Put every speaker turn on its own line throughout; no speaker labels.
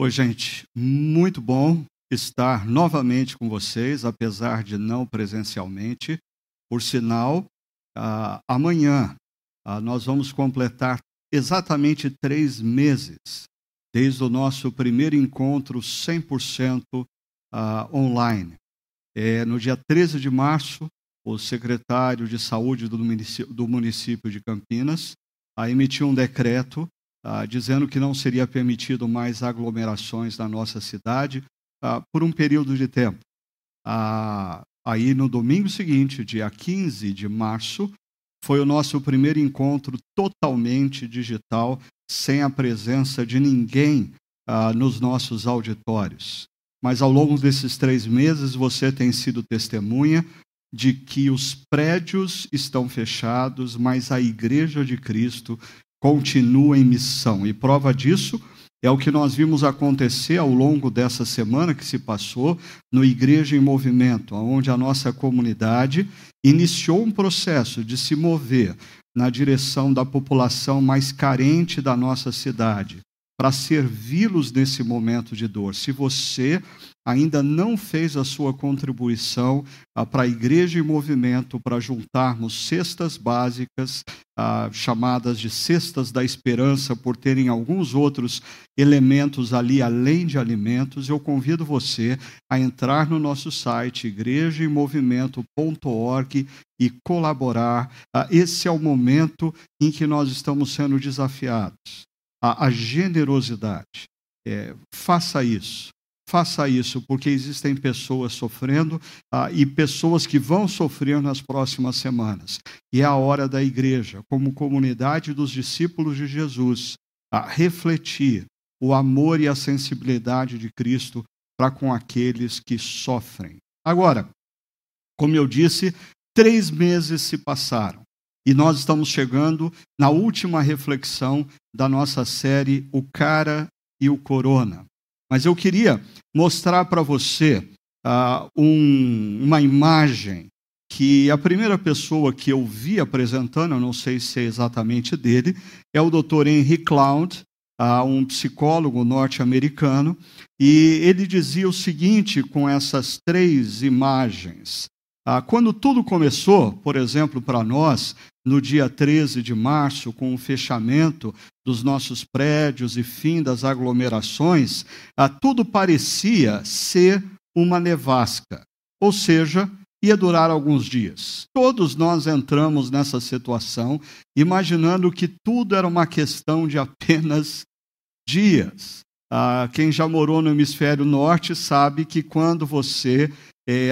Oi, gente, muito bom estar novamente com vocês, apesar de não presencialmente. Por sinal, uh, amanhã uh, nós vamos completar exatamente três meses desde o nosso primeiro encontro 100% uh, ah, online. É, no dia 13 de março, o secretário de saúde do município, do município de Campinas emitiu um decreto ah, dizendo que não seria permitido mais aglomerações na nossa cidade ah, por um período de tempo. Ah, aí, no domingo seguinte, dia 15 de março, foi o nosso primeiro encontro totalmente digital, sem a presença de ninguém ah, nos nossos auditórios. Mas ao longo desses três meses, você tem sido testemunha de que os prédios estão fechados, mas a Igreja de Cristo continua em missão. E prova disso é o que nós vimos acontecer ao longo dessa semana que se passou no Igreja em Movimento, onde a nossa comunidade iniciou um processo de se mover na direção da população mais carente da nossa cidade, para servi-los nesse momento de dor. Se você ainda não fez a sua contribuição ah, para a Igreja em Movimento, para juntarmos cestas básicas, ah, chamadas de cestas da esperança, por terem alguns outros elementos ali além de alimentos, eu convido você a entrar no nosso site igrejaemmovimento.org e colaborar. Ah, esse é o momento em que nós estamos sendo desafiados. A, a generosidade. É, faça isso faça isso, porque existem pessoas sofrendo ah, e pessoas que vão sofrer nas próximas semanas. E é a hora da igreja, como comunidade dos discípulos de Jesus, a refletir o amor e a sensibilidade de Cristo para com aqueles que sofrem. Agora, como eu disse, três meses se passaram. E nós estamos chegando na última reflexão da nossa série O Cara e o Corona. Mas eu queria mostrar para você uh, um, uma imagem que a primeira pessoa que eu vi apresentando, eu não sei se é exatamente dele, é o Dr. Henry Cloud, uh, um psicólogo norte-americano, e ele dizia o seguinte com essas três imagens. Uh, quando tudo começou, por exemplo, para nós, no dia 13 de março, com o fechamento dos nossos prédios e fim das aglomerações, ah, tudo parecia ser uma nevasca, ou seja, ia durar alguns dias. Todos nós entramos nessa situação imaginando que tudo era uma questão de apenas dias. Ah, quem já morou no hemisfério norte sabe que quando você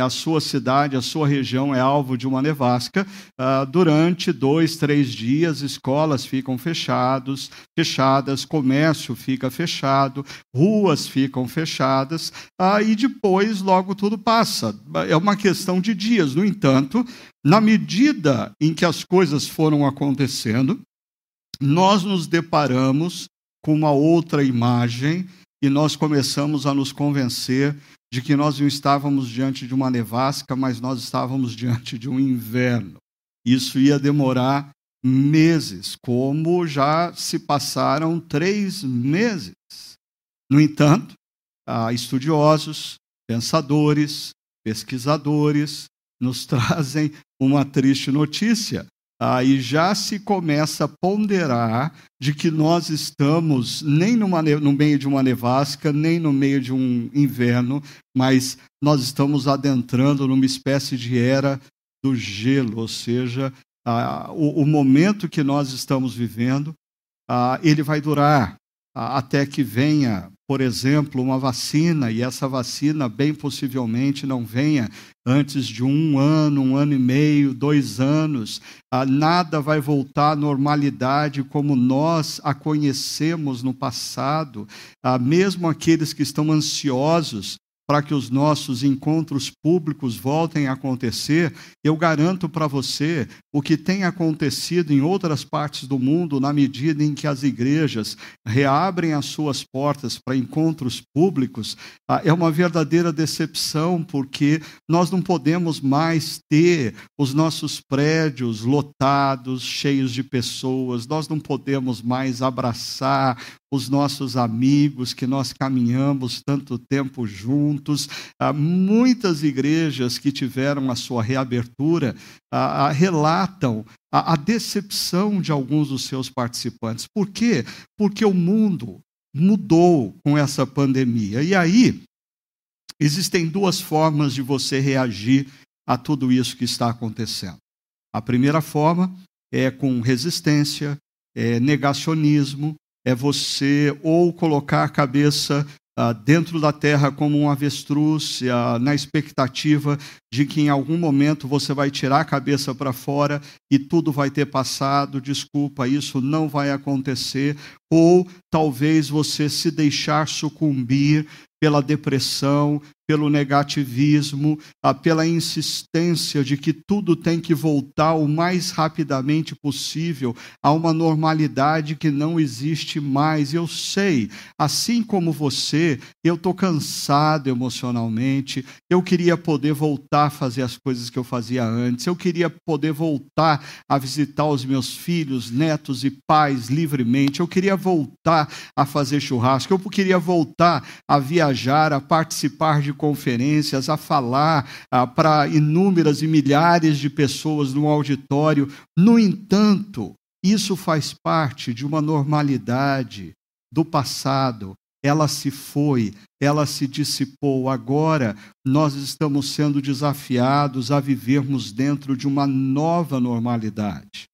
a sua cidade, a sua região é alvo de uma nevasca, ah, durante dois, três dias, escolas ficam fechados, fechadas, comércio fica fechado, ruas ficam fechadas, ah, e depois logo tudo passa. É uma questão de dias. No entanto, na medida em que as coisas foram acontecendo, nós nos deparamos com uma outra imagem e nós começamos a nos convencer de que nós não estávamos diante de uma nevasca, mas nós estávamos diante de um inverno. Isso ia demorar meses, como já se passaram três meses. No entanto, estudiosos, pensadores, pesquisadores nos trazem uma triste notícia aí já se começa a ponderar de que nós estamos nem numa, no meio de uma nevasca, nem no meio de um inverno, mas nós estamos adentrando numa espécie de era do gelo, ou seja, o, o, momento que nós estamos vivendo, ele vai durar até que venha por exemplo, uma vacina, e essa vacina, bem possivelmente, não venha antes de um ano, um ano e meio, dois anos, ah, nada vai voltar à normalidade como nós a conhecemos no passado. Ah, mesmo aqueles que estão ansiosos para que os nossos encontros públicos voltem a acontecer, eu garanto para você o que tem acontecido em outras partes do mundo, na medida em que as igrejas reabrem as suas portas para encontros públicos, ah, é uma verdadeira decepção, porque nós não podemos mais ter os nossos prédios lotados, cheios de pessoas, nós não podemos mais abraçar os nossos amigos que nós caminhamos tanto tempo juntos. Ah, muitas igrejas que tiveram a sua reabertura ah, ah, relatam a, a decepção de alguns dos seus participantes. Por quê? Porque o mundo mudou com essa pandemia. E aí, existem duas formas de você reagir a tudo isso que está acontecendo. A primeira forma é com resistência, é negacionismo, é você ou colocar a cabeça ah, dentro da terra como um avestruz, ah, na expectativa de que em algum momento você vai tirar a cabeça para fora e tudo vai ter passado. Desculpa, isso não vai acontecer. Ou talvez você se deixar sucumbir pela depressão, pelo negativismo, ah, pela insistência de que tudo tem que voltar o mais rapidamente possível a uma normalidade que não existe mais. Eu sei, assim como você, eu estou cansado emocionalmente, eu queria poder voltar a fazer as coisas que eu fazia antes, eu queria poder voltar a visitar os meus filhos, netos e pais livremente, eu queria voltar a fazer churrasco, eu queria voltar a viajar, a participar de conferências, a falar ah, para inúmeras e milhares de pessoas no auditório. No entanto, isso faz parte de uma normalidade do passado. Ela se foi, ela se dissipou. Agora nós estamos sendo desafiados a vivermos dentro de uma nova normalidade.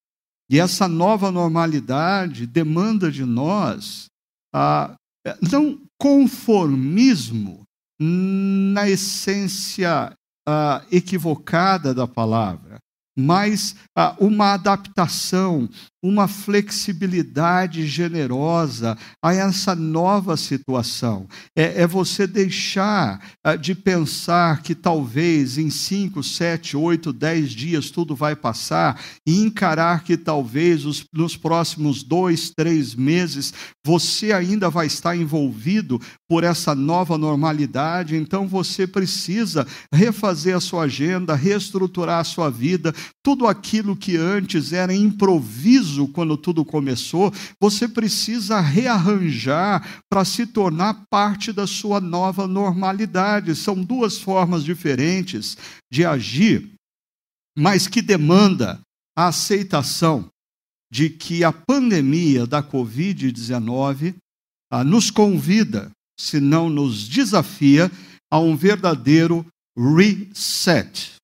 E essa nova normalidade demanda de nós ah, não conformismo na essência uh, equivocada da palavra, mas uh, uma adaptação, uma flexibilidade generosa a essa nova situação. É, é você deixar uh, de pensar que talvez em 5, 7, 8, 10 dias tudo vai passar e encarar que talvez os, nos próximos dois, três meses você ainda vai estar envolvido por essa nova normalidade. Então você precisa refazer a sua agenda, reestruturar a sua vida, tudo aquilo que antes era improviso quando tudo começou, você precisa rearranjar para se tornar parte da sua nova normalidade. São duas formas diferentes de agir, mas que demanda a aceitação de que a pandemia da Covid-19 ah, nos convida, se não nos desafia, a um verdadeiro reset.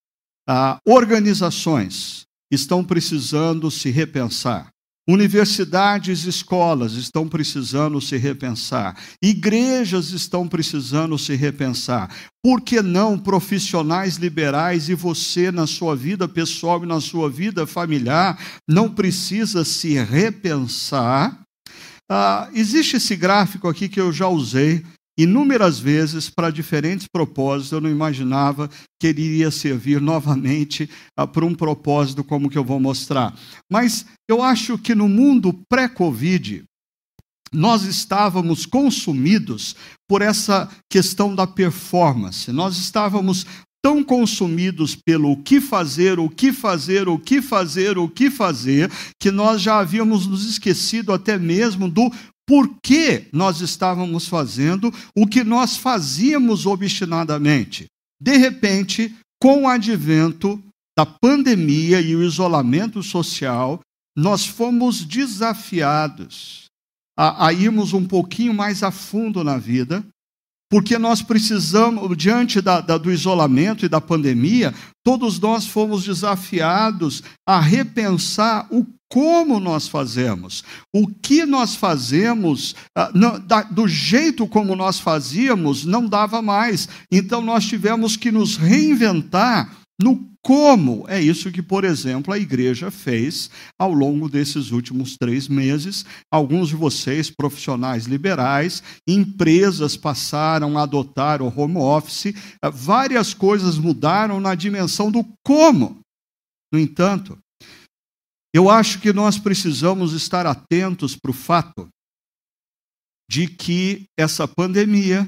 Ah, organizações, estão precisando se repensar. Universidades e escolas estão precisando se repensar. Igrejas estão precisando se repensar. Por que não profissionais liberais e você, na sua vida pessoal e na sua vida familiar, não precisa se repensar? Ah, existe esse gráfico aqui que eu já usei inúmeras vezes para diferentes propósitos. Eu não imaginava que ele iria servir novamente ah, para um propósito como que eu vou mostrar. Mas eu acho que no mundo pré-Covid, nós estávamos consumidos por essa questão da performance. Nós estávamos tão consumidos pelo o que fazer, o que fazer, o que fazer, o que fazer, que nós já havíamos nos esquecido até mesmo do por que nós estávamos fazendo o que nós fazíamos obstinadamente. De repente, com o advento da pandemia e o isolamento social, nós fomos desafiados a, a irmos um pouquinho mais a fundo na vida, porque nós precisamos, diante da, da, do isolamento e da pandemia, todos nós fomos desafiados a repensar o como nós fazemos, o que nós fazemos, ah, do jeito como nós fazíamos, não dava mais. Então nós tivemos que nos reinventar no como. É isso que, por exemplo, a igreja fez ao longo desses últimos três meses. Alguns de vocês, profissionais liberais, empresas passaram a adotar o home office, ah, várias coisas mudaram na dimensão do como. No entanto, eu acho que nós precisamos estar atentos para o fato de que essa pandemia,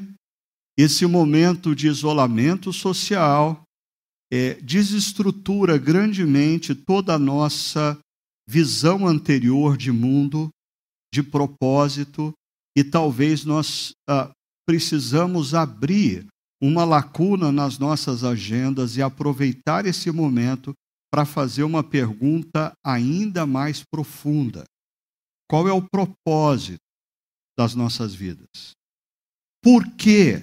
esse momento de isolamento social, é, desestrutura grandemente toda a nossa visão anterior de mundo, de propósito e talvez nós ah, precisamos abrir uma lacuna nas nossas agendas e aproveitar esse momento para fazer uma pergunta ainda mais profunda. Qual é o propósito das nossas vidas? Por que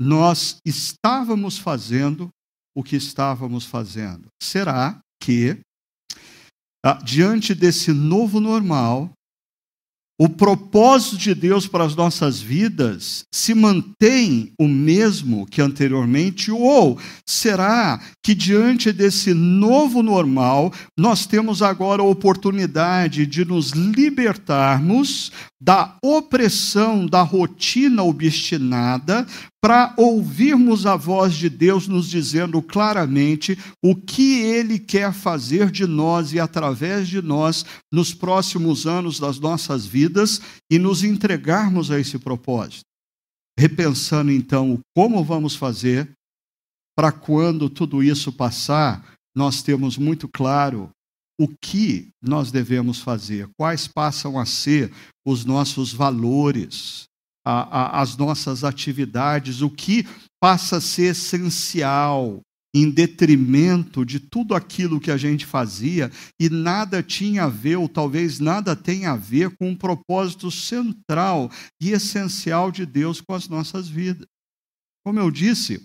nós estávamos fazendo o que estávamos fazendo? Será que, ah, diante desse novo normal, o propósito de Deus para as nossas vidas se mantém o mesmo que anteriormente? Ou será que, diante desse novo normal, nós temos agora a oportunidade de nos libertarmos da opressão da rotina obstinada para ouvirmos a voz de Deus nos dizendo claramente o que Ele quer fazer de nós e através de nós nos próximos anos das nossas vidas e nos entregarmos a esse propósito. Repensando então como vamos fazer para quando tudo isso passar, nós temos muito claro o que nós devemos fazer, quais passam a ser os nossos valores, a, a, as nossas atividades, o que passa a ser essencial em detrimento de tudo aquilo que a gente fazia e nada tinha a ver, ou talvez nada tenha a ver com o um propósito central e essencial de Deus com as nossas vidas. Como eu disse,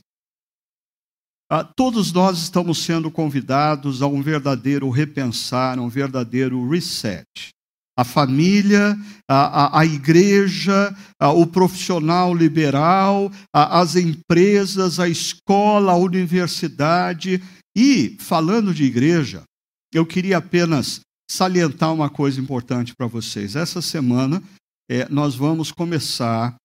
todos nós estamos sendo convidados a um verdadeiro repensar, um verdadeiro reset a família, a, a, a igreja, a, o profissional liberal, as empresas, a escola, a universidade. E, falando de igreja, eu queria apenas salientar uma coisa importante para vocês. Essa semana, é, nós vamos começar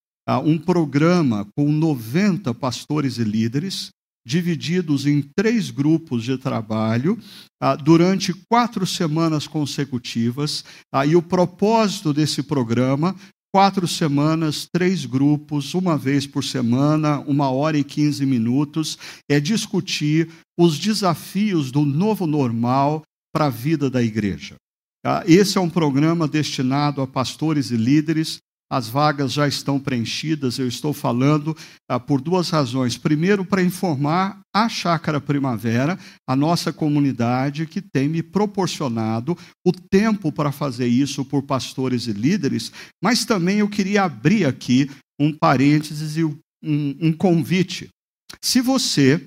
um programa com 90 pastores e líderes divididos em três grupos de trabalho ah, durante quatro semanas consecutivas. Ah, e o propósito desse programa quatro semanas, três grupos, uma vez por semana, uma hora e quinze minutos, é discutir os desafios do novo normal para a vida da igreja. Ah, esse é um programa destinado a pastores e líderes as vagas já estão preenchidas. Eu estou falando ah, por duas razões. Primeiro, para informar a Chácara Primavera, a nossa comunidade, que tem me proporcionado o tempo para fazer isso por pastores e líderes, mas também eu queria abrir aqui um parênteses e um, um convite. Se você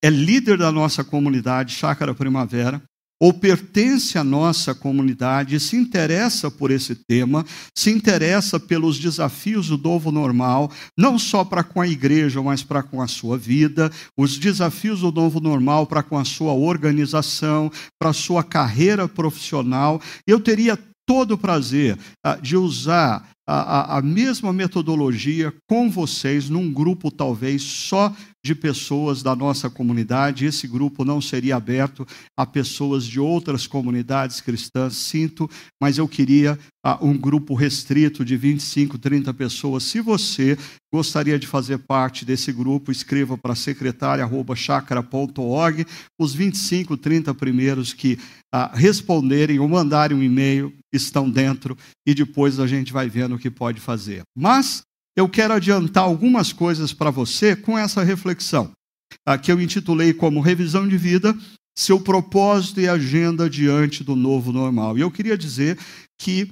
é líder da nossa comunidade Chácara Primavera, ou pertence à nossa comunidade, se interessa por esse tema, se interessa pelos desafios do novo normal, não só para com a igreja, mas para com a sua vida, os desafios do novo normal para com a sua organização, para a sua carreira profissional, eu teria todo o prazer uh, de usar a, a, a mesma metodologia com vocês, num grupo talvez só de pessoas da nossa comunidade. Esse grupo não seria aberto a pessoas de outras comunidades cristãs, sinto, mas eu queria uh, um grupo restrito de 25, 30 pessoas. Se você gostaria de fazer parte desse grupo, escreva para secretária.chacra.org. Os 25, 30 primeiros que uh, responderem ou mandarem um e-mail estão dentro e depois a gente vai vendo o que pode fazer. Mas eu quero adiantar algumas coisas para você com essa reflexão, que eu intitulei como Revisão de Vida, seu propósito e agenda diante do novo normal. E eu queria dizer que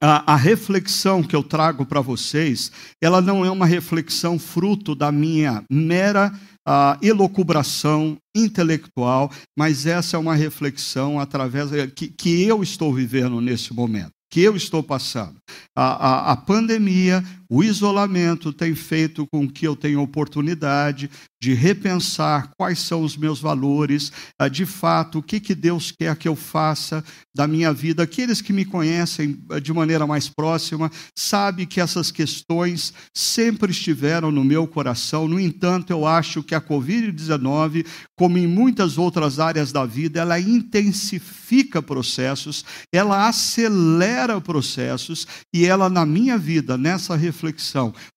a, a reflexão que eu trago para vocês, ela não é uma reflexão fruto da minha mera a elocubração intelectual, mas essa é uma reflexão através que, que eu estou vivendo nesse momento que eu estou passando. A, a, a, pandemia, o isolamento tem feito com que eu tenha oportunidade de repensar quais são os meus valores, ah, de fato, o que, que Deus quer que eu faça da minha vida. Aqueles que me conhecem ah, de maneira mais próxima sabem que essas questões sempre estiveram no meu coração. No entanto, eu acho que a Covid-19, como em muitas outras áreas da vida, ela intensifica processos, ela acelera processos e ela, na minha vida, nessa reflexão,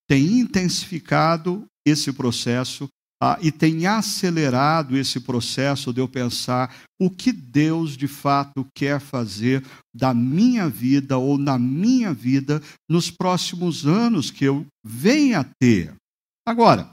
tem intensificado esse processo ah, e tem acelerado esse processo de eu pensar o que Deus de fato quer fazer da minha vida ou na minha vida nos próximos anos que eu venha a ter. Agora,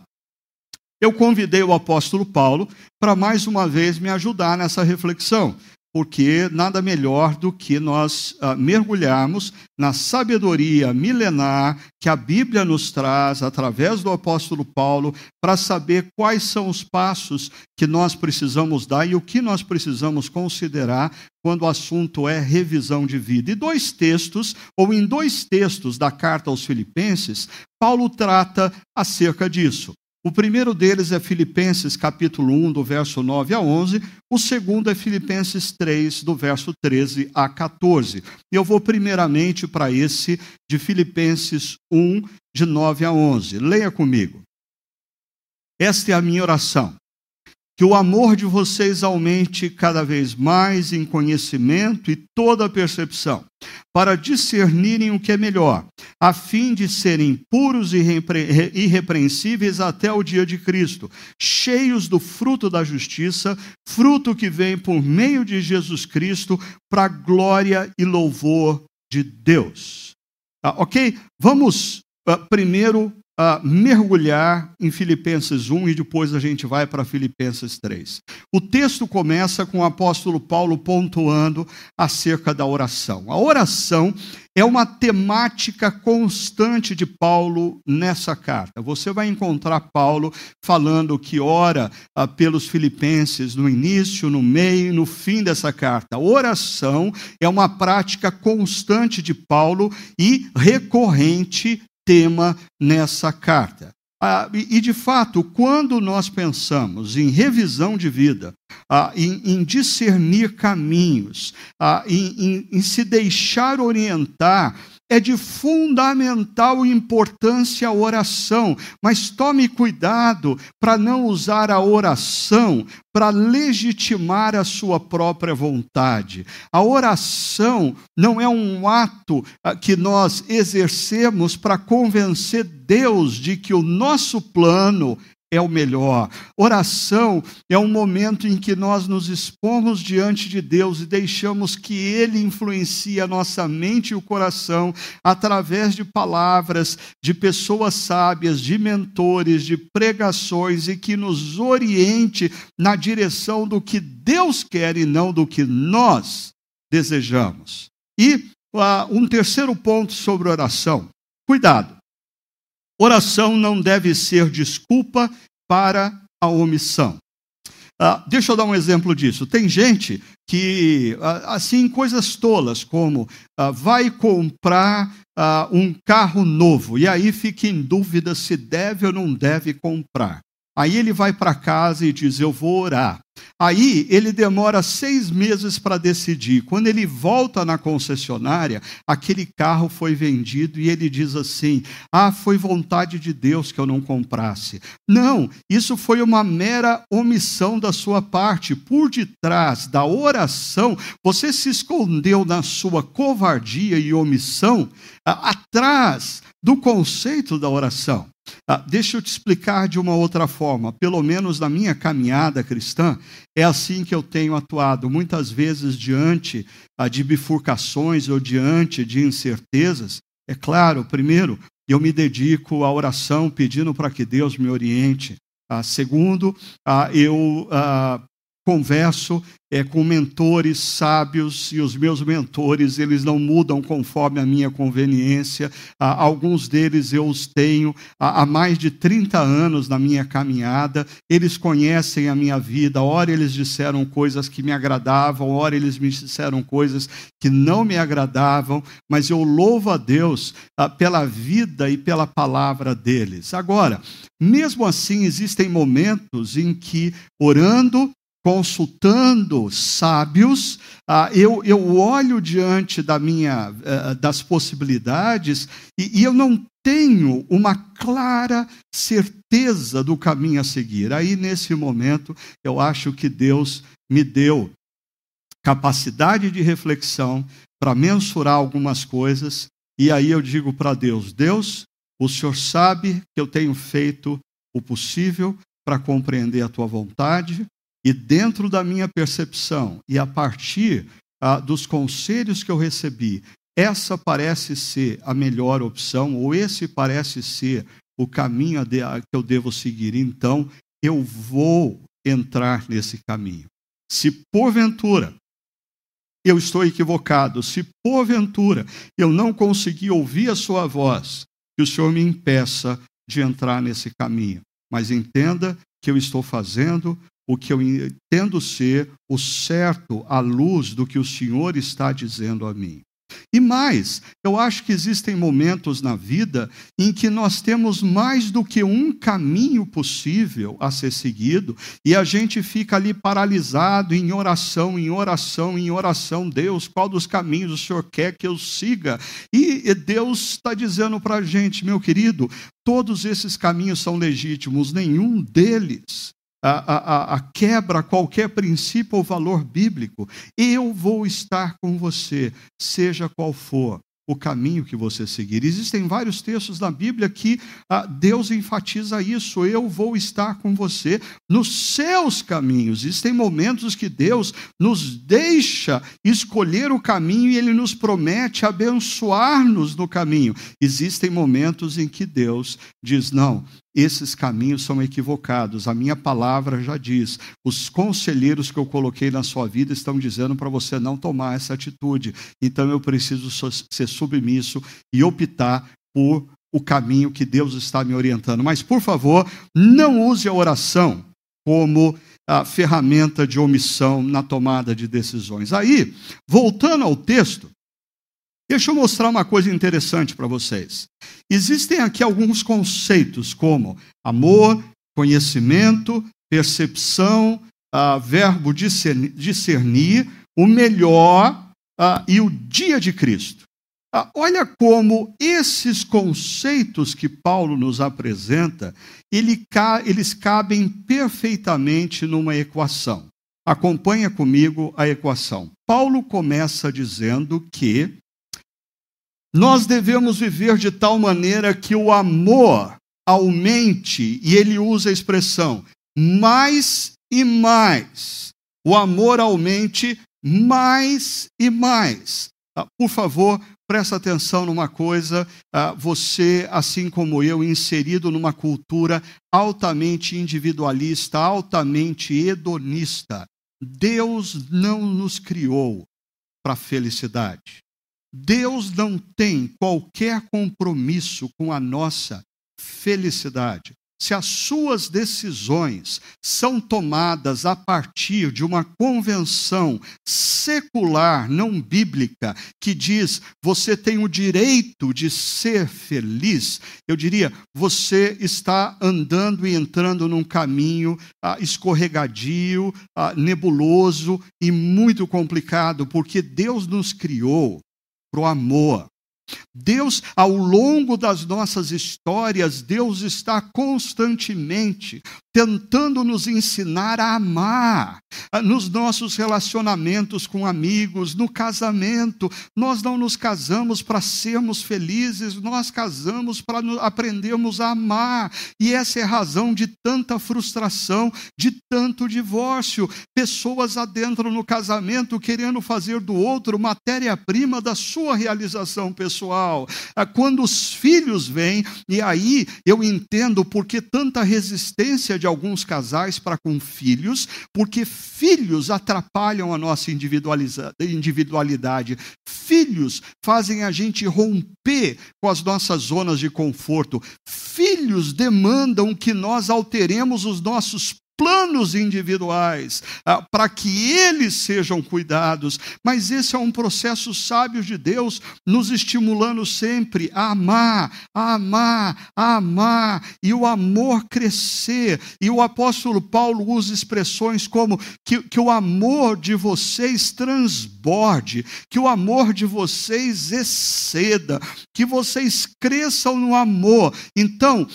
eu convidei o apóstolo Paulo para mais uma vez me ajudar nessa reflexão porque nada melhor do que nós uh, mergulharmos na sabedoria milenar que a Bíblia nos traz através do apóstolo Paulo para saber quais são os passos que nós precisamos dar e o que nós precisamos considerar quando o assunto é revisão de vida. E dois textos, ou em dois textos da carta aos Filipenses, Paulo trata acerca disso. O primeiro deles é Filipenses capítulo 1, do verso 9 a 11. O segundo é Filipenses 3, do verso 13 a 14. E eu vou primeiramente para esse de Filipenses 1, de 9 a 11. Leia comigo. Esta é a minha oração que o amor de vocês aumente cada vez mais em conhecimento e toda percepção, para discernirem o que é melhor, a fim de serem puros e irrepreensíveis até o dia de Cristo, cheios do fruto da justiça, fruto que vem por meio de Jesus Cristo, para a glória e louvor de Deus. Ah, ok? Vamos uh, primeiro mergulhar em Filipenses 1 e depois a gente vai para Filipenses 3. O texto começa com o apóstolo Paulo pontuando acerca da oração. A oração é uma temática constante de Paulo nessa carta. Você vai encontrar Paulo falando que ora uh, pelos filipenses no início, no meio e no fim dessa carta. Oração é uma prática constante de Paulo e recorrente tema nessa carta. Ah, e, de fato, quando nós pensamos em revisão de vida, ah, em, em, discernir caminhos, ah, em, em, em se deixar orientar é de fundamental importância a oração, mas tome cuidado para não usar a oração para legitimar a sua própria vontade. A oração não é um ato ah, que nós exercemos para convencer Deus de que o nosso plano é o melhor. Oração é um momento em que nós nos expomos diante de Deus e deixamos que Ele influencie a nossa mente e o coração através de palavras, de pessoas sábias, de mentores, de pregações e que nos oriente na direção do que Deus quer e não do que nós desejamos. E uh, um terceiro ponto sobre oração: cuidado. Oração não deve ser desculpa para a omissão. Ah, deixa eu dar um exemplo disso. Tem gente que, ah, assim, coisas tolas, como ah, vai comprar ah, um carro novo e aí fica em dúvida se deve ou não deve comprar. Aí ele vai para casa e diz: Eu vou orar. Aí ele demora seis meses para decidir. Quando ele volta na concessionária, aquele carro foi vendido e ele diz assim: Ah, foi vontade de Deus que eu não comprasse. Não, isso foi uma mera omissão da sua parte. Por detrás da oração, você se escondeu na sua covardia e omissão atrás do conceito da oração. Ah, deixa eu te explicar de uma outra forma. Pelo menos na minha caminhada cristã, é assim que eu tenho atuado. Muitas vezes, diante ah, de bifurcações ou diante de incertezas, é claro, primeiro, eu me dedico à oração pedindo para que Deus me oriente. Ah, segundo, ah, eu ah, converso é, com mentores sábios e os meus mentores eles não mudam conforme a minha conveniência. Ah, alguns deles eu os tenho há, mais de 30 anos na minha caminhada. Eles conhecem a minha vida. Ora eles disseram coisas que me agradavam, ora eles me disseram coisas que não me agradavam, mas eu louvo a Deus ah, pela vida e pela palavra deles. Agora, mesmo assim, existem momentos em que, orando, consultando sábios, ah, eu, eu olho diante da minha, eh, das possibilidades e, e eu não tenho uma clara certeza do caminho a seguir. Aí, nesse momento, eu acho que Deus me deu capacidade de reflexão para mensurar algumas coisas, e aí eu digo para Deus: Deus, o Senhor sabe que eu tenho feito o possível, para compreender a tua vontade, e dentro da minha percepção, e a partir ah, dos conselhos que eu recebi, essa parece ser a melhor opção, ou esse parece ser o caminho que eu devo seguir, então eu vou entrar nesse caminho. Se porventura eu estou equivocado, se porventura eu não conseguir ouvir a sua voz, que o Senhor me impeça de entrar nesse caminho. Mas entenda que eu estou fazendo o que eu entendo ser o certo à luz do que o Senhor está dizendo a mim. E mais, eu acho que existem momentos na vida em que nós temos mais do que um caminho possível a ser seguido e a gente fica ali paralisado em oração, em oração, em oração. Deus, qual dos caminhos o Senhor quer que eu siga? E Deus está dizendo para a gente, meu querido, todos esses caminhos são legítimos, nenhum deles a, a, a, quebra qualquer princípio ou valor bíblico, eu vou estar com você, seja qual for o caminho que você seguir. Existem vários textos na Bíblia que ah, Deus enfatiza isso. Eu vou estar com você nos seus caminhos. Existem momentos que Deus nos deixa escolher o caminho e Ele nos promete abençoar-nos no caminho. Existem momentos em que Deus diz: não, esses caminhos são equivocados. A minha palavra já diz. Os conselheiros que eu coloquei na sua vida estão dizendo para você não tomar essa atitude. Então eu preciso ser submisso e optar por o caminho que Deus está me orientando. Mas, por favor, não use a oração como a ferramenta de omissão na tomada de decisões. Aí, voltando ao texto, Deixa eu mostrar uma coisa interessante para vocês. Existem aqui alguns conceitos como amor, conhecimento, percepção, uh, verbo discernir, discernir, o melhor uh, e o dia de Cristo. Uh, olha como esses conceitos que Paulo nos apresenta, ele, eles cabem perfeitamente numa equação. Acompanha comigo a equação. Paulo começa dizendo que nós devemos viver de tal maneira que o amor aumente, e ele usa a expressão mais e mais. O amor aumente mais e mais. Ah, por favor, presta atenção numa coisa, ah, você, assim como eu, inserido numa cultura altamente individualista, altamente hedonista. Deus não nos criou para felicidade. Deus não tem qualquer compromisso com a nossa felicidade. Se as suas decisões são tomadas a partir de uma convenção secular, não bíblica, que diz você tem o direito de ser feliz, eu diria, você está andando e entrando num caminho ah, escorregadio, ah, nebuloso e muito complicado, porque Deus nos criou para o amor. Deus, ao longo das nossas histórias, Deus está constantemente tentando nos ensinar a amar nos nossos relacionamentos com amigos, no casamento. Nós não nos casamos para sermos felizes, nós casamos para aprendermos a amar. E essa é a razão de tanta frustração, de tanto divórcio. Pessoas adentram no casamento querendo fazer do outro matéria-prima da sua realização pessoal. Ah, quando os filhos vêm, e aí eu entendo por que tanta resistência de de alguns casais para com filhos, porque filhos atrapalham a nossa individualidade. Filhos fazem a gente romper com as nossas zonas de conforto. Filhos demandam que nós alteremos os nossos planos individuais ah, para que eles sejam cuidados. Mas esse é um processo sábio de Deus, nos estimulando sempre a amar, a amar, a amar, e o amor crescer. E o apóstolo Paulo usa expressões como que, que o amor de vocês transborde, que o amor de vocês exceda, que vocês cresçam no amor. Então,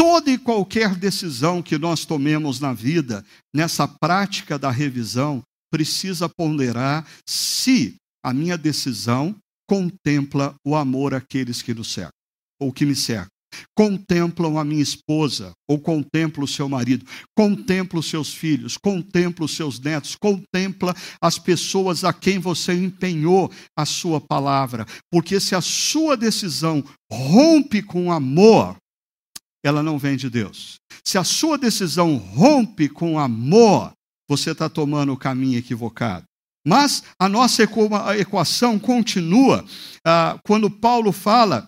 toda e qualquer decisão que nós tomemos na vida, nessa prática da revisão, precisa ponderar se a minha decisão contempla o amor àqueles que nos cercam, ou que me cercam. contemplam a minha esposa, ou contempla o seu marido, contempla os seus filhos, contempla os seus netos, contempla as pessoas a quem você empenhou a sua palavra. Porque se a sua decisão rompe com amor, ela não vem de Deus. Se a sua decisão rompe com amor, você está tomando o caminho equivocado. Mas a nossa equação continua ah, quando Paulo fala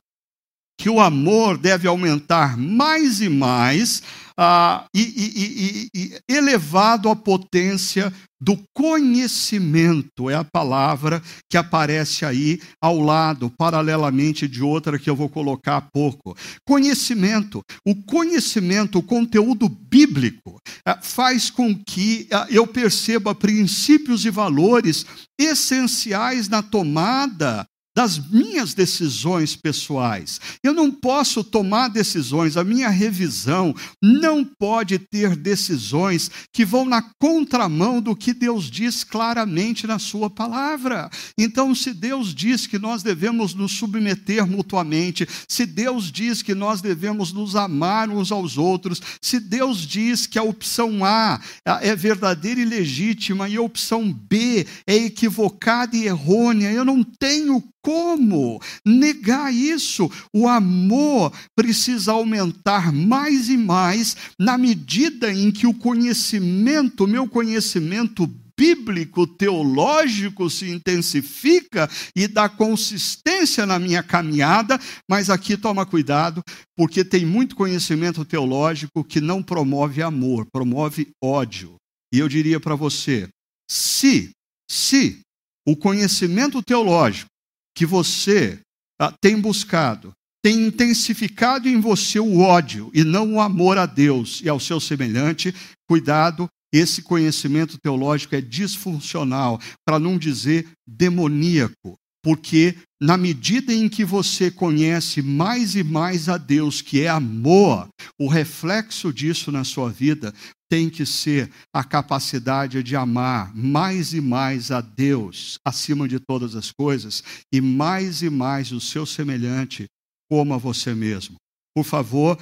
que o amor deve aumentar mais e mais ah, e, e, e, e elevado à potência do conhecimento, é a palavra que aparece aí ao lado, paralelamente de outra que eu vou colocar há pouco. Conhecimento. O conhecimento, o conteúdo bíblico, ah, faz com que ah, eu perceba princípios e valores essenciais na tomada das minhas decisões pessoais. Eu não posso tomar decisões, a minha revisão não pode ter decisões que vão na contramão do que Deus diz claramente na Sua palavra. Então, se Deus diz que nós devemos nos submeter mutuamente, se Deus diz que nós devemos nos amar uns aos outros, se Deus diz que a opção A é verdadeira e legítima e a opção B é equivocada e errônea, eu não tenho como negar isso? O amor precisa aumentar mais e mais na medida em que o conhecimento, meu conhecimento bíblico, teológico se intensifica e dá consistência na minha caminhada, mas aqui toma cuidado, porque tem muito conhecimento teológico que não promove amor, promove ódio. E eu diria para você, se, se o conhecimento teológico que você ah, tem buscado, tem intensificado em você o ódio e não o amor a Deus e ao seu semelhante, cuidado, esse conhecimento teológico é disfuncional, para não dizer demoníaco, porque na medida em que você conhece mais e mais a Deus, que é amor, o reflexo disso na sua vida tem que ser a capacidade de amar mais e mais a Deus acima de todas as coisas e mais e mais o seu semelhante como a você mesmo. Por favor,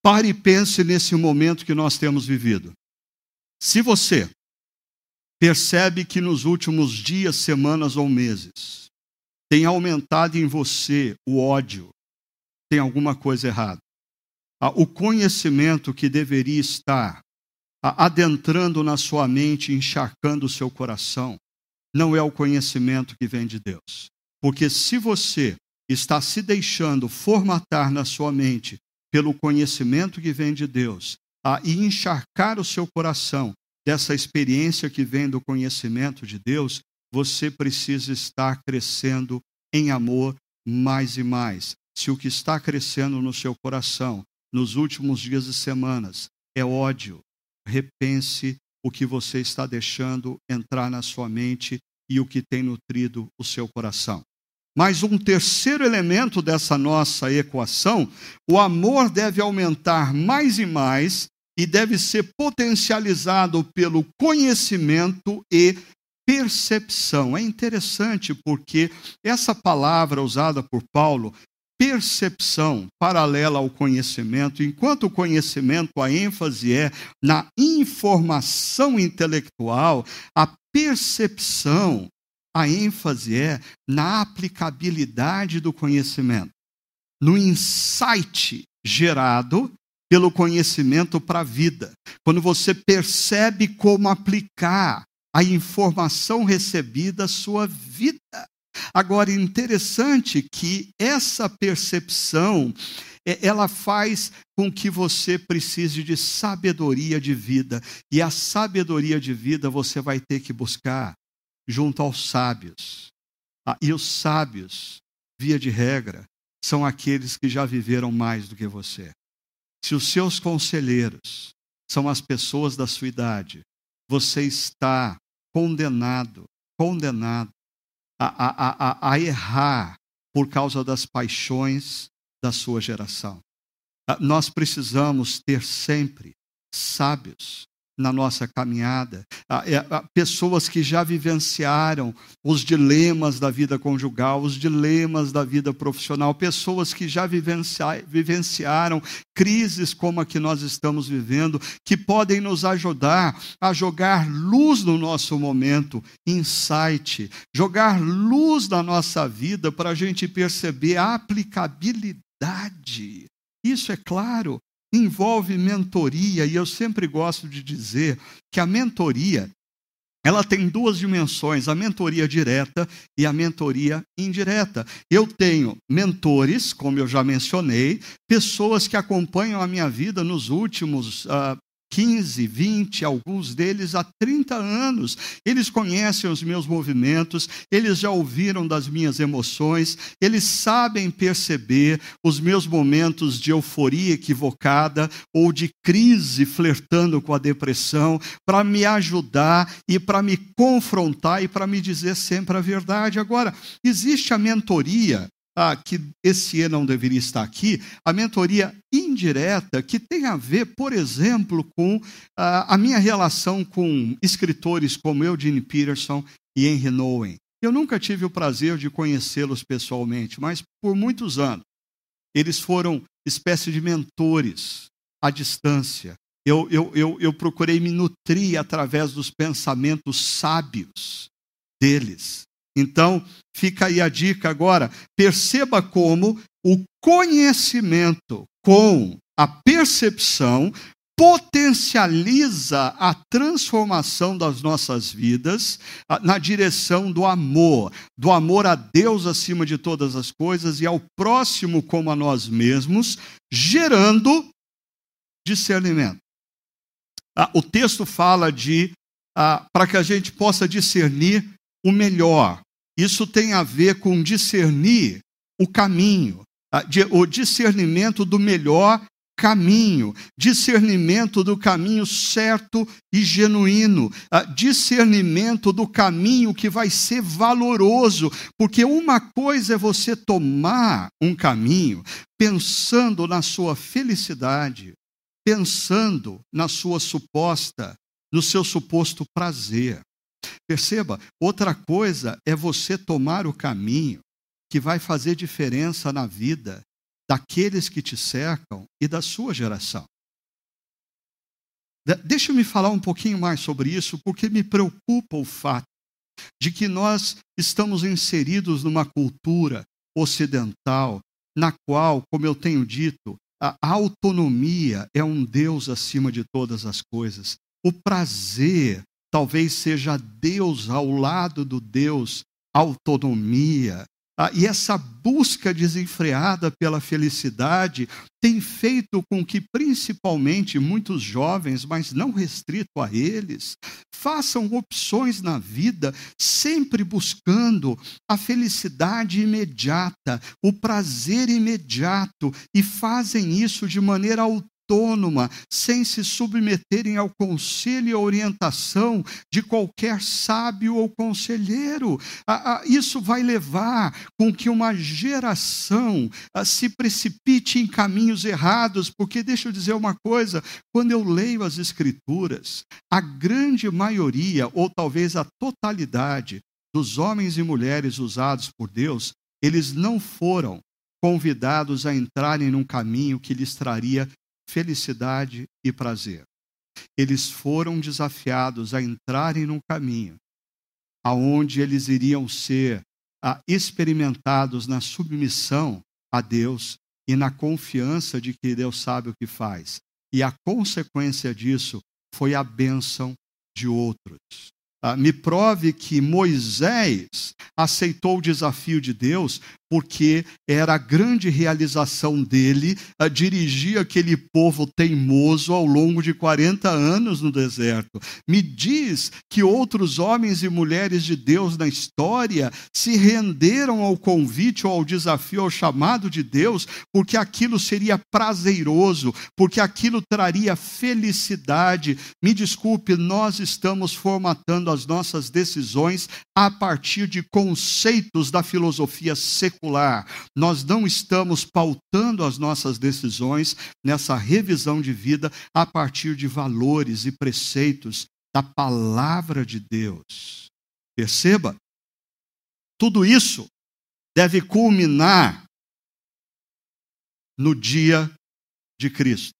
pare e pense nesse momento que nós temos vivido. Se você percebe que nos últimos dias, semanas ou meses tem aumentado em você o ódio, tem alguma coisa errada. Ah, o conhecimento que deveria estar adentrando na sua mente, encharcando o seu coração, não é o conhecimento que vem de Deus. Porque se você está se deixando formatar na sua mente pelo conhecimento que vem de Deus, a, e encharcar o seu coração dessa experiência que vem do conhecimento de Deus, você precisa estar crescendo em amor mais e mais. Se o que está crescendo no seu coração nos últimos dias e semanas é ódio, repense o que você está deixando entrar na sua mente e o que tem nutrido o seu coração. Mas um terceiro elemento dessa nossa equação, o amor deve aumentar mais e mais e deve ser potencializado pelo conhecimento e percepção. É interessante porque essa palavra usada por Paulo percepção paralela ao conhecimento, enquanto o conhecimento, a ênfase é na informação intelectual, a percepção, a ênfase é na aplicabilidade do conhecimento, no insight gerado pelo conhecimento para a vida. Quando você percebe como aplicar a informação recebida à sua vida. Agora, interessante que essa percepção é, ela faz com que você precise de sabedoria de vida. E a sabedoria de vida você vai ter que buscar junto aos sábios. Ah, e os sábios, via de regra, são aqueles que já viveram mais do que você. Se os seus conselheiros são as pessoas da sua idade, você está condenado, condenado a, a, a, a errar por causa das paixões da sua geração. Ah, nós precisamos ter sempre sábios na nossa caminhada, é, pessoas que já vivenciaram os dilemas da vida conjugal, os dilemas da vida profissional, pessoas que já vivenciaram crises como a que nós estamos vivendo, que podem nos ajudar a jogar luz no nosso momento, insight, jogar luz na nossa vida para a gente perceber a aplicabilidade. Isso é claro, envolve mentoria, e eu sempre gosto de dizer que a mentoria ela tem duas dimensões, a mentoria direta e a mentoria indireta. Eu tenho mentores, como eu já mencionei, pessoas que acompanham a minha vida nos últimos uh, 15, 20, alguns deles há 30 anos. Eles conhecem os meus movimentos, eles já ouviram das minhas emoções, eles sabem perceber os meus momentos de euforia equivocada ou de crise flertando com a depressão, para me ajudar e para me confrontar e para me dizer sempre a verdade. Agora, existe a mentoria ah, que esse ano não deveria estar aqui, a mentoria indireta, que tem a ver, por exemplo, com ah, a minha relação com escritores como Eugene Peterson e Henry Nowen. Eu nunca tive o prazer de conhecê-los pessoalmente, mas por muitos anos eles foram espécie de mentores à distância. Eu, eu, eu, eu procurei me nutrir através dos pensamentos sábios deles. Então, fica aí a dica agora. Perceba como o conhecimento com a percepção potencializa a transformação das nossas vidas na direção do amor, do amor a Deus acima de todas as coisas e ao próximo como a nós mesmos, gerando discernimento. Ah, o texto fala de ah, para que a gente possa discernir o melhor. Isso tem a ver com discernir o caminho, o discernimento do melhor caminho, discernimento do caminho certo e genuíno, discernimento do caminho que vai ser valoroso, porque uma coisa é você tomar um caminho pensando na sua felicidade, pensando na sua suposta, no seu suposto prazer. Perceba, outra coisa é você tomar o caminho que vai fazer diferença na vida daqueles que te cercam e da sua geração. Deixa eu me falar um pouquinho mais sobre isso, porque me preocupa o fato de que nós estamos inseridos numa cultura ocidental na qual, como eu tenho dito, a autonomia é um Deus acima de todas as coisas. O prazer talvez seja Deus ao lado do Deus autonomia. Ah, e essa busca desenfreada pela felicidade tem feito com que, principalmente, muitos jovens, mas não restrito a eles, façam opções na vida sempre buscando a felicidade imediata, o prazer imediato, e fazem isso de maneira autônoma autônoma, sem se submeterem ao conselho e orientação de qualquer sábio ou conselheiro. Isso vai levar com que uma geração se precipite em caminhos errados, porque deixa eu dizer uma coisa: quando eu leio as Escrituras, a grande maioria, ou talvez a totalidade, dos homens e mulheres usados por Deus, eles não foram convidados a entrarem num caminho que lhes traria felicidade e prazer. Eles foram desafiados a entrarem num caminho aonde eles iriam ser ah, experimentados na submissão a Deus e na confiança de que Deus sabe o que faz. E a consequência disso foi a bênção de outros. Ah, me prove que Moisés aceitou o desafio de Deus porque era a grande realização dele a dirigir aquele povo teimoso ao longo de 40 anos no deserto. Me diz que outros homens e mulheres de Deus na história se renderam ao convite ou ao desafio, ao chamado de Deus, porque aquilo seria prazeroso, porque aquilo traria felicidade. Me desculpe, nós estamos formatando as nossas decisões a partir de conceitos da filosofia secular. Nós não estamos pautando as nossas decisões nessa revisão de vida a partir de valores e preceitos da palavra de Deus. Perceba, tudo isso deve culminar no dia de Cristo.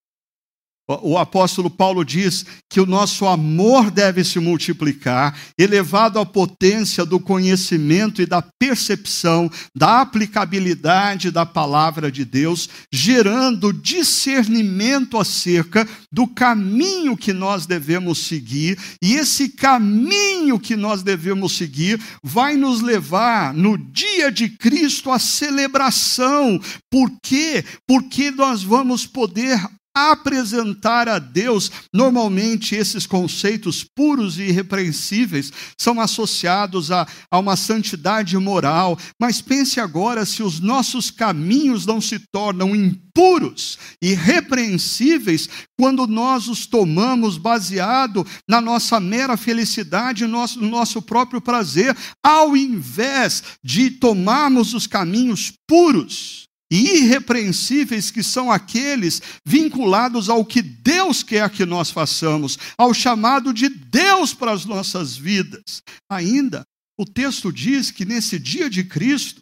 O apóstolo Paulo diz que o nosso amor deve se multiplicar, elevado à potência do conhecimento e da percepção, da aplicabilidade da palavra de Deus, gerando discernimento acerca do caminho que nós devemos seguir, e esse caminho que nós devemos seguir vai nos levar no dia de Cristo à celebração. Por quê? Porque nós vamos poder apresentar a Deus. Normalmente, esses conceitos puros e irrepreensíveis são associados a, a uma santidade moral. Mas pense agora se os nossos caminhos não se tornam impuros e repreensíveis quando nós os tomamos baseado na nossa mera felicidade, no nosso, no nosso próprio prazer, ao invés de tomarmos os caminhos puros e irrepreensíveis que são aqueles vinculados ao que Deus quer que nós façamos, ao chamado de Deus para as nossas vidas. Ainda, o texto diz que nesse dia de Cristo,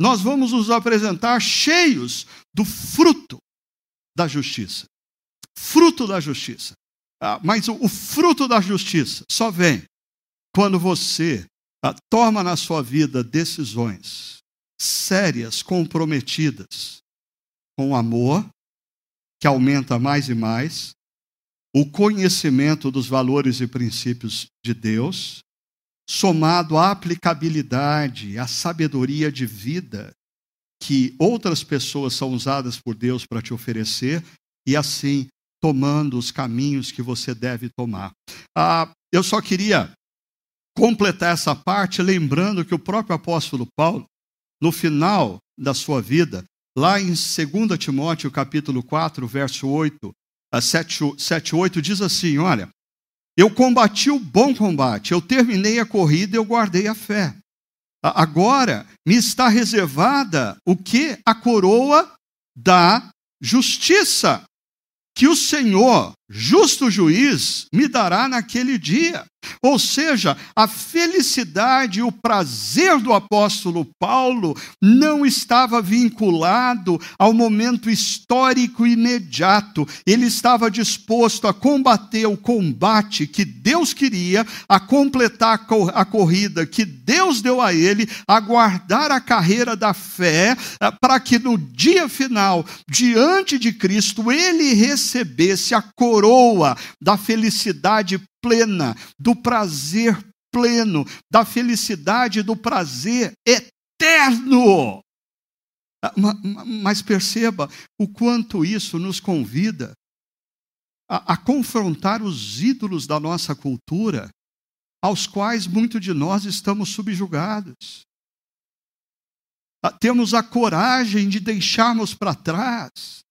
nós vamos nos apresentar cheios do fruto da justiça. Fruto da justiça. Ah, mas o, fruto da justiça só vem quando você ah, toma na sua vida decisões sérias, comprometidas com o amor, que aumenta mais e mais, o conhecimento dos valores e princípios de Deus, somado à aplicabilidade, à sabedoria de vida que outras pessoas são usadas por Deus para te oferecer, e assim tomando os caminhos que você deve tomar. Ah, eu só queria completar essa parte lembrando que o próprio apóstolo Paulo, no final da sua vida, lá em 2 Timóteo capítulo 4, verso 8, a 7, 7 8, diz assim: Olha, eu combati o bom combate, eu terminei a corrida eu guardei a fé. Agora me está reservada o que? A coroa da justiça, que o Senhor, justo juiz, me dará naquele dia. Ou seja, a felicidade e o prazer do apóstolo Paulo não estava vinculado ao momento histórico imediato. Ele estava disposto a combater o combate que Deus queria, a completar a corrida que Deus deu a ele, a guardar a carreira da fé, eh, para que no dia final, diante de Cristo, ele recebesse a coroa da felicidade plena, do prazer pleno, da felicidade, do prazer eterno. Ah, mas perceba o quanto isso nos convida a, a, confrontar os ídolos da nossa cultura, aos quais muito de nós estamos subjugados. Ah, temos a coragem de deixarmos para trás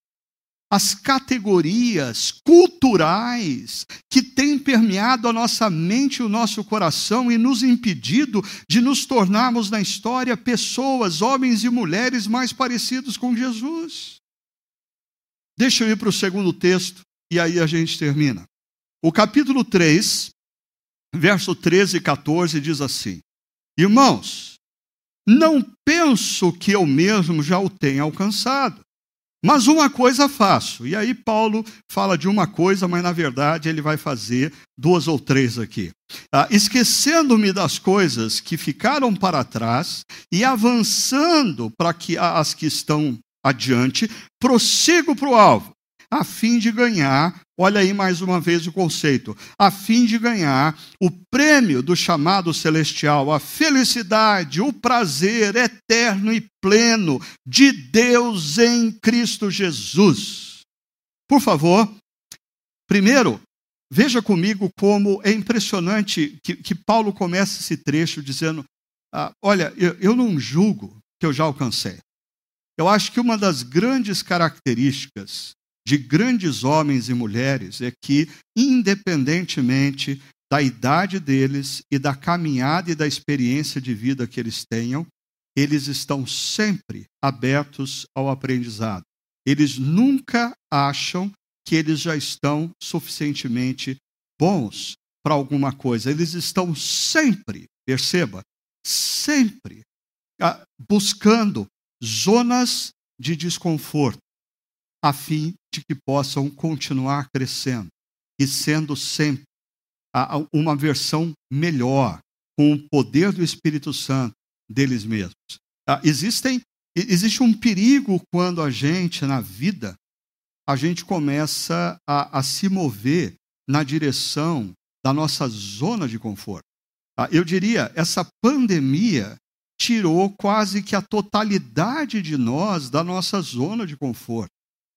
as categorias culturais que têm permeado a nossa mente e o nosso coração e nos impedido de nos tornarmos na história pessoas, homens e mulheres mais parecidos com Jesus. Deixa eu ir para o segundo texto e aí a gente termina. O capítulo 3, verso 13 e 14 diz assim: Irmãos, não penso que eu mesmo já o tenha alcançado mas uma coisa faço. E aí Paulo fala de uma coisa, mas na verdade ele vai fazer duas ou três aqui. Ah, Esquecendo-me das coisas que ficaram para trás e avançando para que as que estão adiante, prossigo para o alvo, a fim de ganhar Olha aí mais uma vez o conceito. A fim de ganhar o prêmio do chamado celestial, a felicidade, o prazer eterno e pleno de Deus em Cristo Jesus. Por favor, primeiro, veja comigo como é impressionante que, que Paulo começa esse trecho dizendo: ah, Olha, eu, eu não julgo que eu já alcancei. Eu acho que uma das grandes características de grandes homens e mulheres é que, independentemente da idade deles e da caminhada e da experiência de vida que eles tenham, eles estão sempre abertos ao aprendizado. Eles nunca acham que eles já estão suficientemente bons para alguma coisa. Eles estão sempre, perceba, sempre ah, buscando zonas de desconforto, a fim de que possam continuar crescendo e sendo sempre uma versão melhor, com o poder do Espírito Santo deles mesmos. Ah, existem, existe um perigo quando a gente, na vida, a gente começa a, a se mover na direção da nossa zona de conforto. Ah, eu diria, essa pandemia tirou quase que a totalidade de nós da nossa zona de conforto.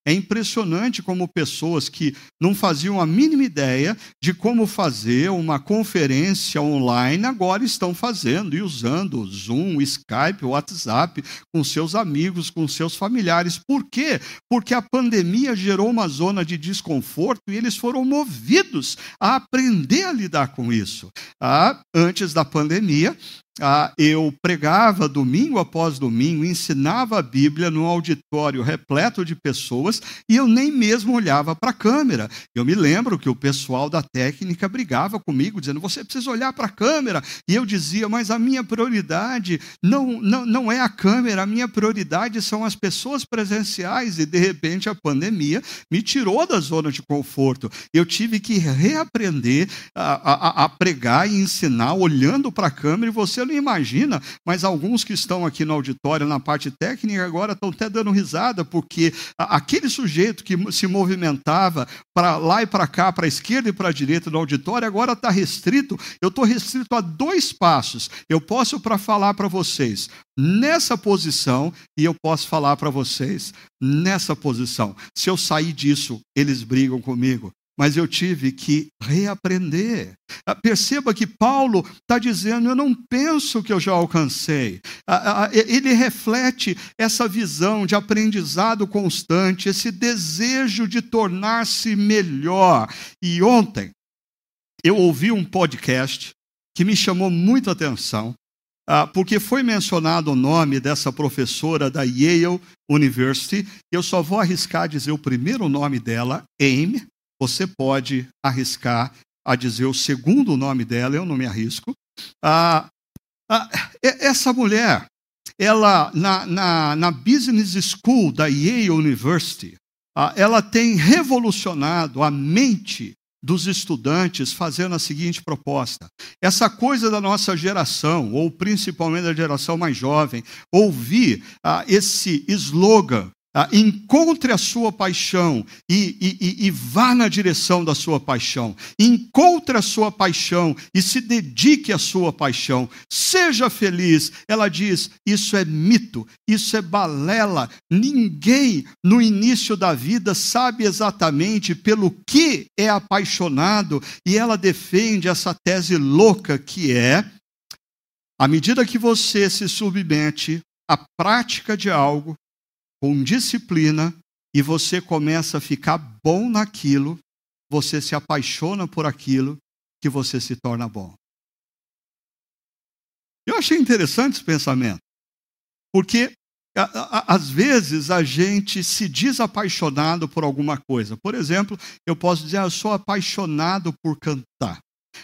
É impressionante como pessoas que não faziam a mínima ideia de como fazer uma conferência online agora estão fazendo e usando Zoom, Skype, WhatsApp com seus amigos, com seus familiares. Por quê? Porque a pandemia gerou uma zona de desconforto e eles foram movidos a aprender a lidar com isso. Ah, antes da pandemia, ah, eu pregava domingo após domingo, ensinava a Bíblia num auditório repleto de pessoas e eu nem mesmo olhava para a câmera. Eu me lembro que o pessoal da técnica brigava comigo, dizendo: você precisa olhar para a câmera. E eu dizia: mas a minha prioridade não, não, não é a câmera, a minha prioridade são as pessoas presenciais. E de repente a pandemia me tirou da zona de conforto. Eu tive que reaprender a, a, a pregar e ensinar olhando para a câmera e você não imagina, mas alguns que estão aqui no auditório, na parte técnica, agora estão até dando risada, porque aquele sujeito que se movimentava para lá e para cá, para a esquerda e para a direita no auditório, agora está restrito. Eu estou restrito a dois passos. Eu posso para falar para vocês nessa posição e eu posso falar para vocês nessa posição. Se eu sair disso, eles brigam comigo mas eu tive que reaprender. Ah, perceba que Paulo está dizendo: eu não penso que eu já alcancei. Ah, ah, ele reflete essa visão de aprendizado constante, esse desejo de tornar-se melhor. E ontem eu ouvi um podcast que me chamou muita atenção, porque foi mencionado o nome dessa professora da Yale University. Eu só vou arriscar dizer o primeiro nome dela, Amy você pode arriscar a dizer o segundo nome dela, eu não me arrisco. Ah, ah, essa mulher, ela na, na, na, Business School da Yale University, ah, ela tem revolucionado a mente dos estudantes fazendo a seguinte proposta. Essa coisa da nossa geração, ou principalmente da geração mais jovem, ouvir ah, esse slogan ah, encontre a sua paixão e, e, e, vá na direção da sua paixão. Encontre a sua paixão e se dedique à sua paixão. Seja feliz. Ela diz: isso é mito, isso é balela. Ninguém no início da vida sabe exatamente pelo que é apaixonado. E ela defende essa tese louca que é: à medida que você se submete à prática de algo, com disciplina e você começa a ficar bom naquilo, você se apaixona por aquilo que você se torna bom. Eu achei interessante esse pensamento, porque às vezes a gente se diz apaixonado por alguma coisa. Por exemplo, eu posso dizer, ah, eu sou apaixonado por cantar.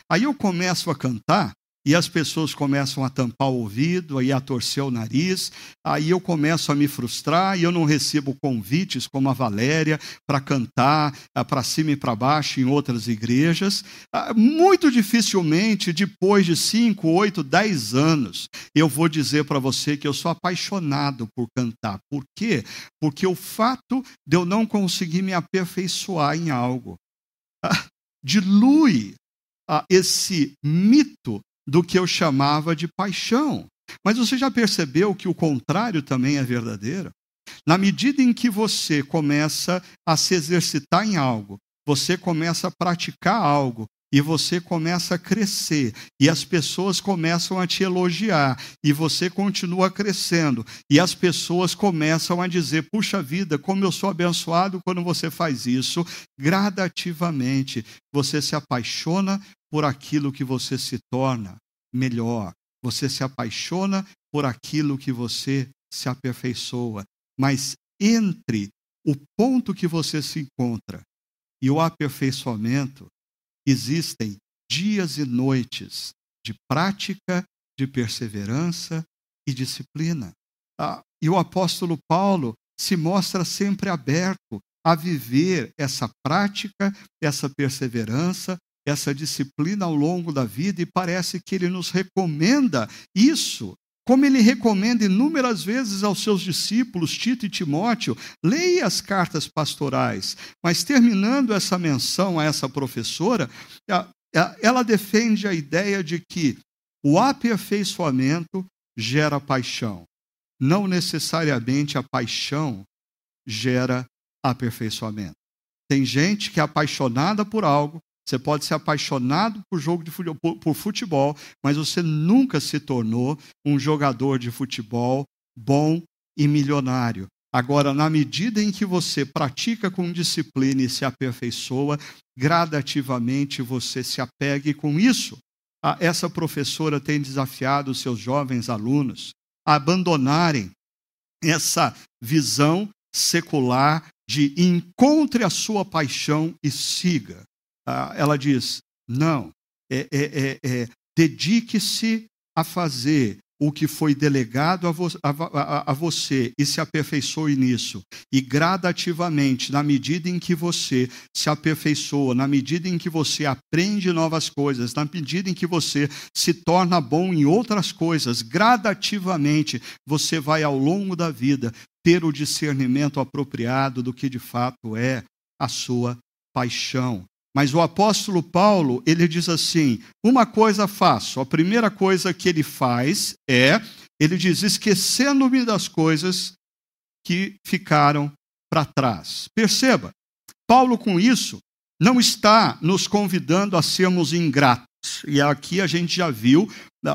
Aí eu começo a cantar e as pessoas começam a tampar o ouvido, aí a torcer o nariz, aí eu começo a me frustrar e eu não recebo convites como a Valéria para cantar ah, para cima e para baixo em outras igrejas. Ah, muito dificilmente, depois de 5, 8, 10 anos, eu vou dizer para você que eu sou apaixonado por cantar. Por quê? Porque o fato de eu não conseguir me aperfeiçoar em algo ah, dilui esse mito do que eu chamava de paixão. Mas você já percebeu que o contrário também é verdadeiro? Na medida em que você começa a se exercitar em algo, você começa a praticar algo, e você começa a crescer, e as pessoas começam a te elogiar, e você continua crescendo, e as pessoas começam a dizer: puxa vida, como eu sou abençoado quando você faz isso, gradativamente você se apaixona por aquilo que você se torna melhor, Você se apaixona por aquilo que você se aperfeiçoa. Mas entre o ponto que você se encontra e o aperfeiçoamento, existem dias e noites de prática, de perseverança e disciplina. Ah, e o apóstolo Paulo se mostra sempre aberto a viver essa prática, essa perseverança, essa disciplina ao longo da vida, e parece que ele nos recomenda isso como ele recomenda inúmeras vezes aos seus discípulos, Tito e Timóteo, leia as cartas pastorais. Mas terminando essa menção a essa professora, ela defende a ideia de que o aperfeiçoamento gera paixão. Não necessariamente a paixão gera aperfeiçoamento. Tem gente que é apaixonada por algo, você pode ser apaixonado por jogo de futebol, por futebol, mas você nunca se tornou um jogador de futebol bom e milionário. Agora, na medida em que você pratica com disciplina e se aperfeiçoa, gradativamente você se apegue com isso. Ah, essa professora tem desafiado os seus jovens alunos a abandonarem essa visão secular de encontre a sua paixão e siga. Ah, ela diz: não, é, é, é, é dedique-se a fazer o que foi delegado a, vo a, a, a, você e se aperfeiçoe nisso. E gradativamente, na medida em que você se aperfeiçoa, na medida em que você aprende novas coisas, na medida em que você se torna bom em outras coisas, gradativamente você vai ao longo da vida ter o discernimento apropriado do que de fato é a sua paixão. Mas o apóstolo Paulo, ele diz assim: uma coisa faço. A primeira coisa que ele faz é, ele diz, esquecendo-me das coisas que ficaram para trás. Perceba, Paulo com isso não está nos convidando a sermos ingratos. E aqui a gente já viu,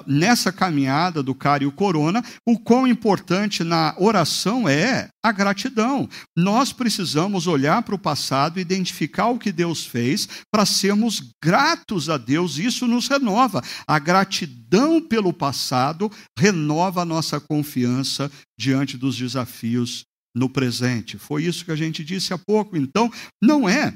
nessa caminhada do Cário Corona, o quão importante na oração é a gratidão. Nós precisamos olhar para o passado, identificar o que Deus fez, para sermos gratos a Deus. Isso nos renova. A gratidão pelo passado renova a nossa confiança diante dos desafios no presente. Foi isso que a gente disse há pouco. Então, não é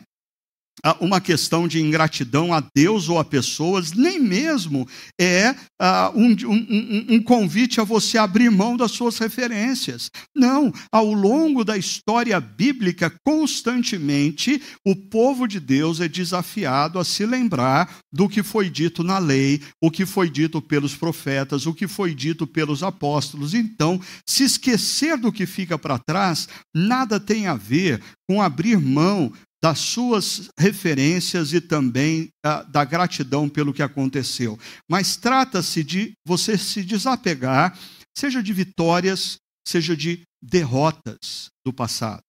uma questão de ingratidão a Deus ou a pessoas, nem mesmo é uh, um, um, um, convite a você abrir mão das suas referências. Não, ao longo da história bíblica, constantemente, o povo de Deus é desafiado a se lembrar do que foi dito na lei, o que foi dito pelos profetas, o que foi dito pelos apóstolos. Então, se esquecer do que fica para trás, nada tem a ver com abrir mão das suas referências e também uh, da gratidão pelo que aconteceu. Mas trata-se de você se desapegar, seja de vitórias, seja de derrotas do passado.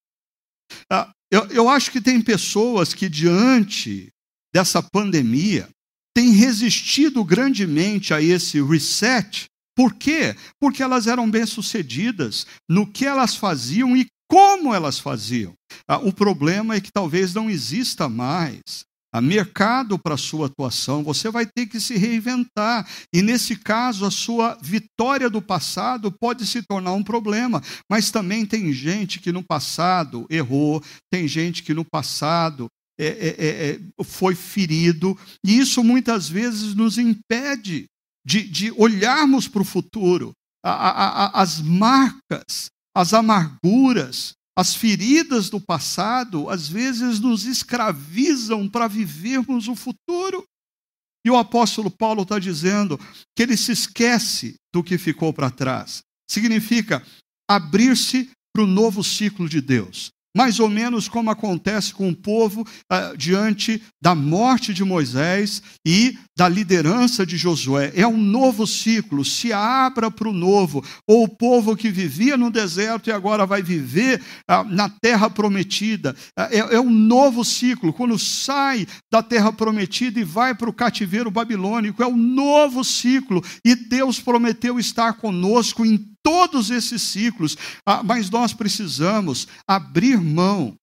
Uh, eu, eu acho que tem pessoas que, diante dessa pandemia, têm resistido grandemente a esse reset. Por quê? Porque elas eram bem-sucedidas no que elas faziam e como elas faziam. Ah, o problema é que talvez não exista mais a mercado para a sua atuação, você vai ter que se reinventar. E nesse caso, a sua vitória do passado pode se tornar um problema. Mas também tem gente que no passado errou, tem gente que no passado é, é, é, é foi ferido, e isso muitas vezes nos impede de, de olharmos para o futuro. A, a, a, as marcas as amarguras, as feridas do passado, às vezes nos escravizam para vivermos o futuro. E o apóstolo Paulo está dizendo que ele se esquece do que ficou para trás. Significa abrir-se para o novo ciclo de Deus mais ou menos como acontece com o povo uh, diante da morte de Moisés e da liderança de Josué. É um novo ciclo, se abra para o novo. Ou o povo que vivia no deserto e agora vai viver uh, na terra prometida. Uh, é, é, um novo ciclo. Quando sai da terra prometida e vai para o cativeiro babilônico, é um novo ciclo. E Deus prometeu estar conosco em todos esses ciclos, ah, mas nós precisamos abrir mão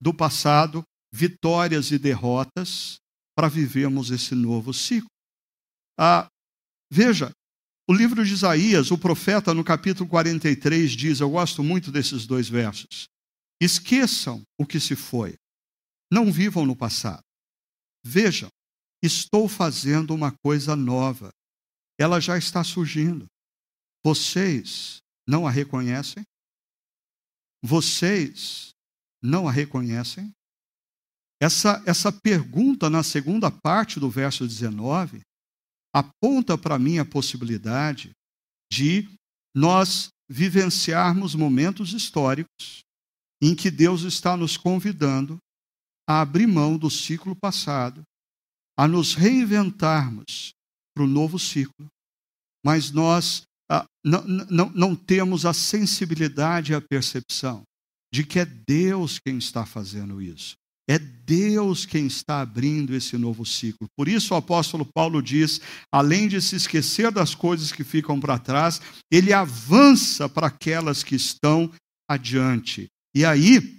do passado, vitórias e derrotas, para vivermos esse novo ciclo. Ah, veja, O livro de Isaías, o profeta, no capítulo 43, diz: Eu gosto muito desses dois versos. Esqueçam o que se foi, não vivam no passado. Vejam, estou fazendo uma coisa nova, ela já está surgindo. Vocês não a reconhecem? Vocês não a reconhecem? Essa, essa pergunta na segunda parte do verso 19 aponta para mim a possibilidade de nós vivenciarmos momentos históricos em que Deus está nos convidando a abrir mão do ciclo passado, a nos reinventarmos para o novo ciclo, mas nós ah, não, não, não temos a sensibilidade e a percepção de que é Deus quem está fazendo isso. É Deus quem está abrindo esse novo ciclo. Por isso o apóstolo Paulo diz: além de se esquecer das coisas que ficam para trás, ele avança para aquelas que estão adiante. E aí,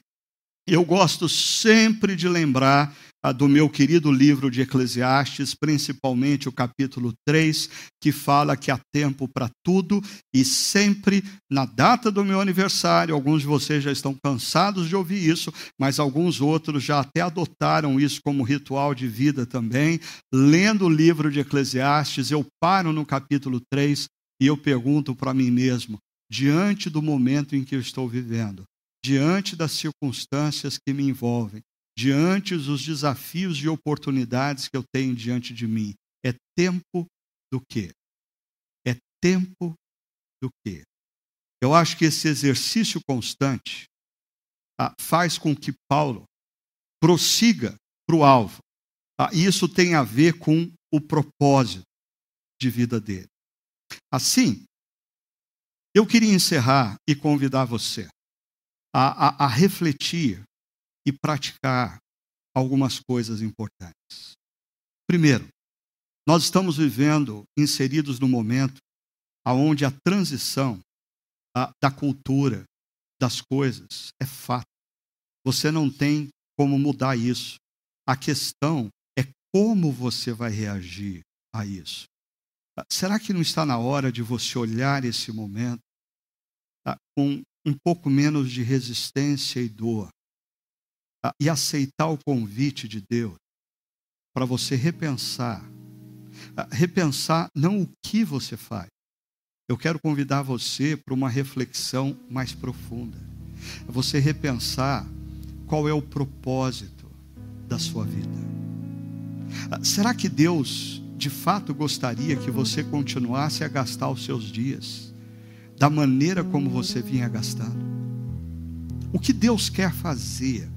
eu gosto sempre de lembrar do meu querido livro de Eclesiastes, principalmente o capítulo 3, que fala que há tempo para tudo e sempre na data do meu aniversário, alguns de vocês já estão cansados de ouvir isso, mas alguns outros já até adotaram isso como ritual de vida também. Lendo o livro de Eclesiastes, eu paro no capítulo 3 e eu pergunto para mim mesmo, diante do momento em que eu estou vivendo, diante das circunstâncias que me envolvem, diante dos desafios e oportunidades que eu tenho diante de mim. É tempo do quê? É tempo do quê? Eu acho que esse exercício constante tá, faz com que Paulo prossiga para o alvo. Tá? Isso tem a ver com o propósito de vida dele. Assim, eu queria encerrar e convidar você a, a, a refletir e praticar algumas coisas importantes. Primeiro, nós estamos vivendo inseridos no momento onde a transição da cultura, das coisas, é fato. Você não tem como mudar isso. A questão é como você vai reagir a isso. Será que não está na hora de você olhar esse momento tá, com um pouco menos de resistência e dor ah, e aceitar o convite de Deus para você repensar. Repensar não o que você faz. Eu quero convidar você para uma reflexão mais profunda. Você repensar qual é o propósito da sua vida. Será que Deus de fato gostaria que você continuasse a gastar os seus dias da maneira como você vinha gastando? O que Deus quer fazer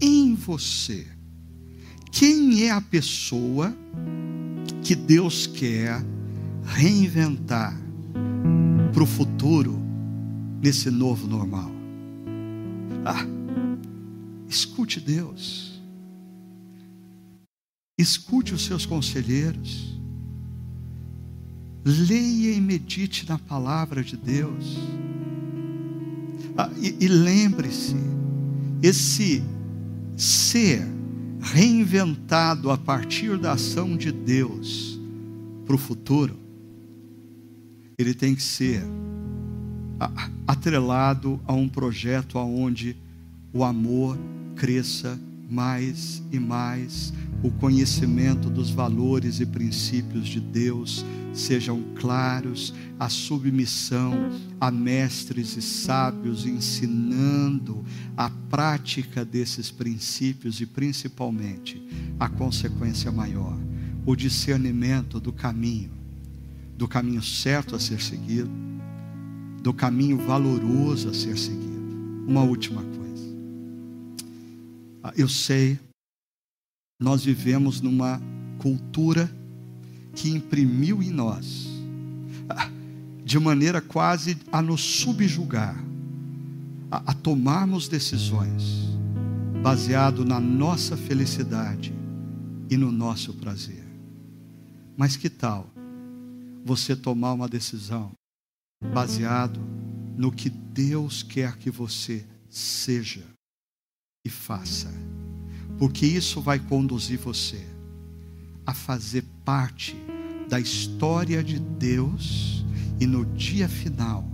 em você. Quem é a pessoa que Deus quer reinventar para o futuro nesse novo normal? Ah, escute Deus. Escute os seus conselheiros. Leia e medite na palavra de Deus. Ah, e, e lembre-se, esse ser reinventado a partir da ação de Deus para o futuro, ele tem que ser atrelado a um projeto onde o amor cresça mais e mais, o conhecimento dos valores e princípios de Deus sejam claros, a submissão a mestres e sábios ensinando a prática desses princípios e principalmente a consequência maior, o discernimento do caminho, do caminho certo a ser seguido, do caminho valoroso a ser seguido. Uma última coisa. Ah, eu sei, nós vivemos numa cultura que imprimiu em nós, ah, de maneira quase a nos subjugar, a, a tomarmos decisões baseado na nossa felicidade e no nosso prazer. Mas que tal você tomar uma decisão baseado no que Deus quer que você seja e faça, porque isso vai conduzir você a fazer parte da história de Deus e no dia final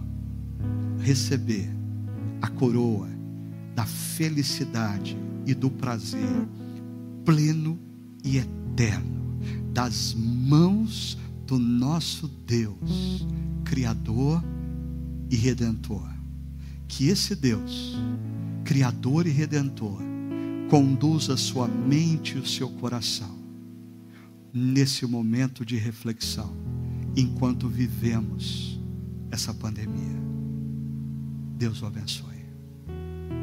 receber a coroa da felicidade e do prazer pleno e eterno das mãos do nosso Deus, Criador e Redentor. Que esse Deus, Criador e Redentor, conduza sua mente e o seu coração nesse momento de reflexão, enquanto vivemos essa pandemia. Deus o abençoe.